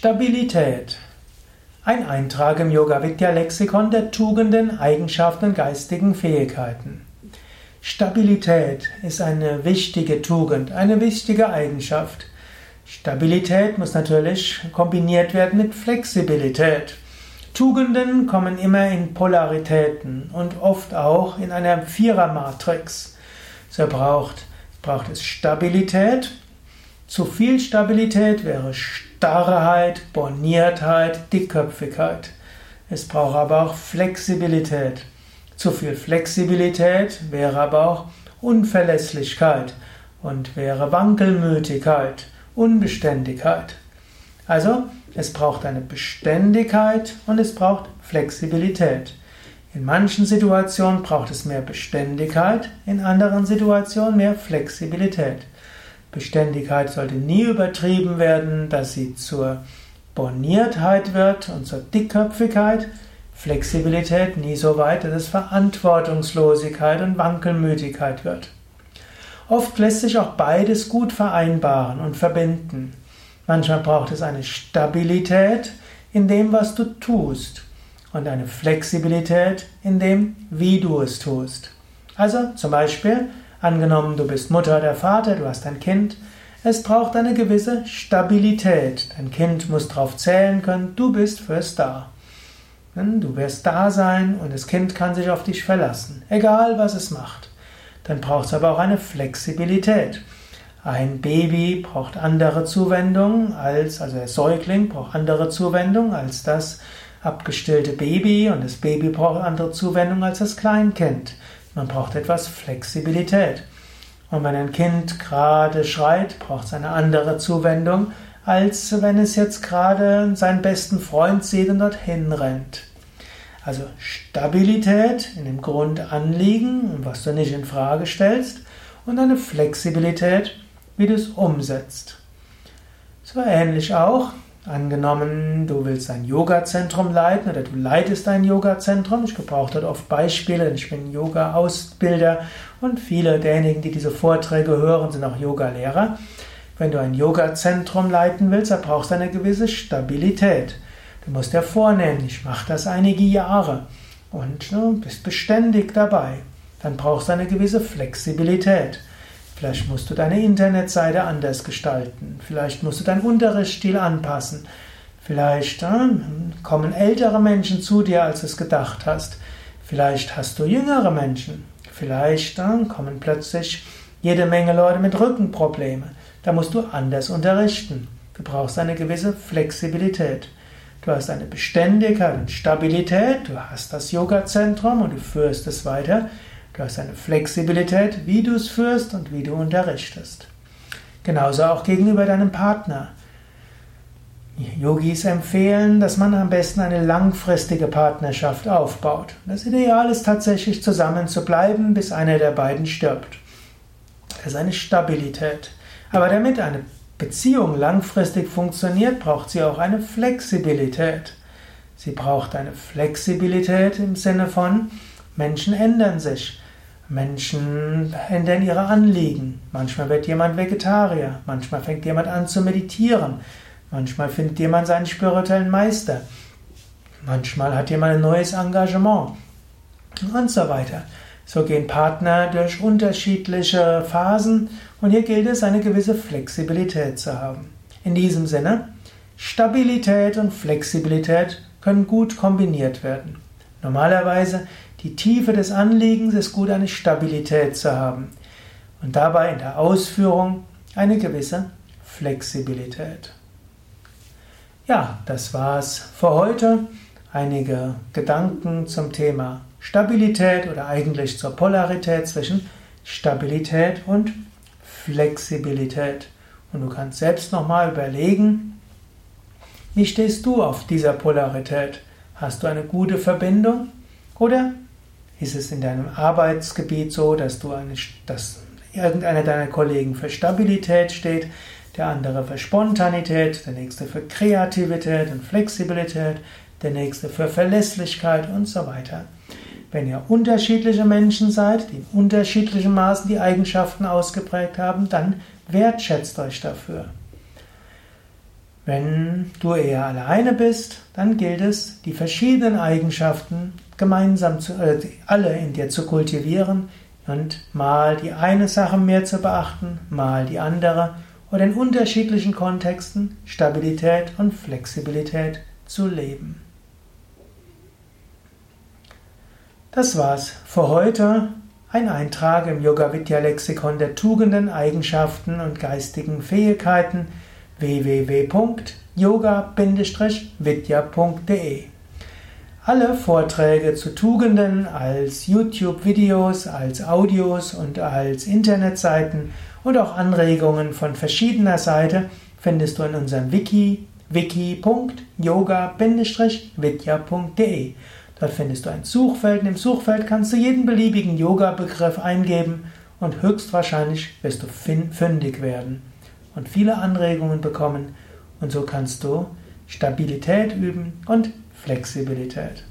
Stabilität. Ein Eintrag im Yoga Vidya Lexikon der Tugenden, Eigenschaften und geistigen Fähigkeiten. Stabilität ist eine wichtige Tugend, eine wichtige Eigenschaft. Stabilität muss natürlich kombiniert werden mit Flexibilität. Tugenden kommen immer in Polaritäten und oft auch in einer Vierermatrix. So braucht, braucht es Stabilität. Zu viel Stabilität wäre Starrheit, Borniertheit, Dickköpfigkeit. Es braucht aber auch Flexibilität. Zu viel Flexibilität wäre aber auch Unverlässlichkeit und wäre Wankelmütigkeit, Unbeständigkeit. Also, es braucht eine Beständigkeit und es braucht Flexibilität. In manchen Situationen braucht es mehr Beständigkeit, in anderen Situationen mehr Flexibilität. Beständigkeit sollte nie übertrieben werden, dass sie zur Borniertheit wird und zur Dickköpfigkeit. Flexibilität nie so weit, dass es Verantwortungslosigkeit und Wankelmütigkeit wird. Oft lässt sich auch beides gut vereinbaren und verbinden. Manchmal braucht es eine Stabilität in dem, was du tust und eine Flexibilität in dem, wie du es tust. Also zum Beispiel Angenommen, du bist Mutter oder Vater, du hast ein Kind. Es braucht eine gewisse Stabilität. Dein Kind muss darauf zählen können, du bist fürs da. Du wirst da sein und das Kind kann sich auf dich verlassen, egal was es macht. Dann braucht es aber auch eine Flexibilität. Ein Baby braucht andere Zuwendung als, also der Säugling braucht andere Zuwendung als das abgestillte Baby und das Baby braucht andere Zuwendung als das Kleinkind. Man braucht etwas Flexibilität. Und wenn ein Kind gerade schreit, braucht es eine andere Zuwendung, als wenn es jetzt gerade seinen besten Freund sieht und dorthin rennt. Also Stabilität in dem Grundanliegen, was du nicht in Frage stellst, und eine Flexibilität, wie du es umsetzt. So ähnlich auch Angenommen, du willst ein Yoga-Zentrum leiten oder du leitest ein Yoga-Zentrum. Ich gebrauche dort oft Beispiele, denn ich bin Yoga-Ausbilder und viele derjenigen, die diese Vorträge hören, sind auch Yoga-Lehrer. Wenn du ein Yoga-Zentrum leiten willst, dann brauchst du eine gewisse Stabilität. Du musst dir vornehmen, ich mache das einige Jahre und du bist beständig dabei. Dann brauchst du eine gewisse Flexibilität. Vielleicht musst du deine Internetseite anders gestalten. Vielleicht musst du deinen Unterrichtsstil anpassen. Vielleicht äh, kommen ältere Menschen zu dir, als du es gedacht hast. Vielleicht hast du jüngere Menschen. Vielleicht äh, kommen plötzlich jede Menge Leute mit Rückenproblemen. Da musst du anders unterrichten. Du brauchst eine gewisse Flexibilität. Du hast eine Beständigkeit und Stabilität. Du hast das Yoga-Zentrum und du führst es weiter. Du hast eine Flexibilität, wie du es führst und wie du unterrichtest. Genauso auch gegenüber deinem Partner. Yogis empfehlen, dass man am besten eine langfristige Partnerschaft aufbaut. Das Ideal ist tatsächlich zusammen zu bleiben, bis einer der beiden stirbt. Das ist eine Stabilität. Aber damit eine Beziehung langfristig funktioniert, braucht sie auch eine Flexibilität. Sie braucht eine Flexibilität im Sinne von, Menschen ändern sich. Menschen ändern ihre Anliegen. Manchmal wird jemand Vegetarier, manchmal fängt jemand an zu meditieren, manchmal findet jemand seinen spirituellen Meister, manchmal hat jemand ein neues Engagement und so weiter. So gehen Partner durch unterschiedliche Phasen und hier gilt es, eine gewisse Flexibilität zu haben. In diesem Sinne, Stabilität und Flexibilität können gut kombiniert werden. Normalerweise die Tiefe des Anliegens ist gut, eine Stabilität zu haben und dabei in der Ausführung eine gewisse Flexibilität. Ja, das war's für heute. Einige Gedanken zum Thema Stabilität oder eigentlich zur Polarität zwischen Stabilität und Flexibilität. Und du kannst selbst nochmal überlegen, wie stehst du auf dieser Polarität? Hast du eine gute Verbindung oder ist es in deinem Arbeitsgebiet so, dass du eine, dass irgendeiner deiner Kollegen für Stabilität steht, der andere für Spontanität, der nächste für Kreativität und Flexibilität, der nächste für Verlässlichkeit und so weiter. Wenn ihr unterschiedliche Menschen seid, die in unterschiedlichen Maßen die Eigenschaften ausgeprägt haben, dann wertschätzt euch dafür. Wenn du eher alleine bist, dann gilt es, die verschiedenen Eigenschaften gemeinsam zu, äh, alle in dir zu kultivieren und mal die eine Sache mehr zu beachten, mal die andere oder in unterschiedlichen Kontexten Stabilität und Flexibilität zu leben. Das war's für heute. Ein Eintrag im Yoga Vidya Lexikon der Tugenden, Eigenschaften und geistigen Fähigkeiten www.yoga-vidya.de Alle Vorträge zu Tugenden als YouTube-Videos, als Audios und als Internetseiten und auch Anregungen von verschiedener Seite findest du in unserem Wiki wiki.yoga-vidya.de. Dort findest du ein Suchfeld. Im Suchfeld kannst du jeden beliebigen Yoga-Begriff eingeben und höchstwahrscheinlich wirst du fündig werden und viele Anregungen bekommen und so kannst du Stabilität üben und Flexibilität.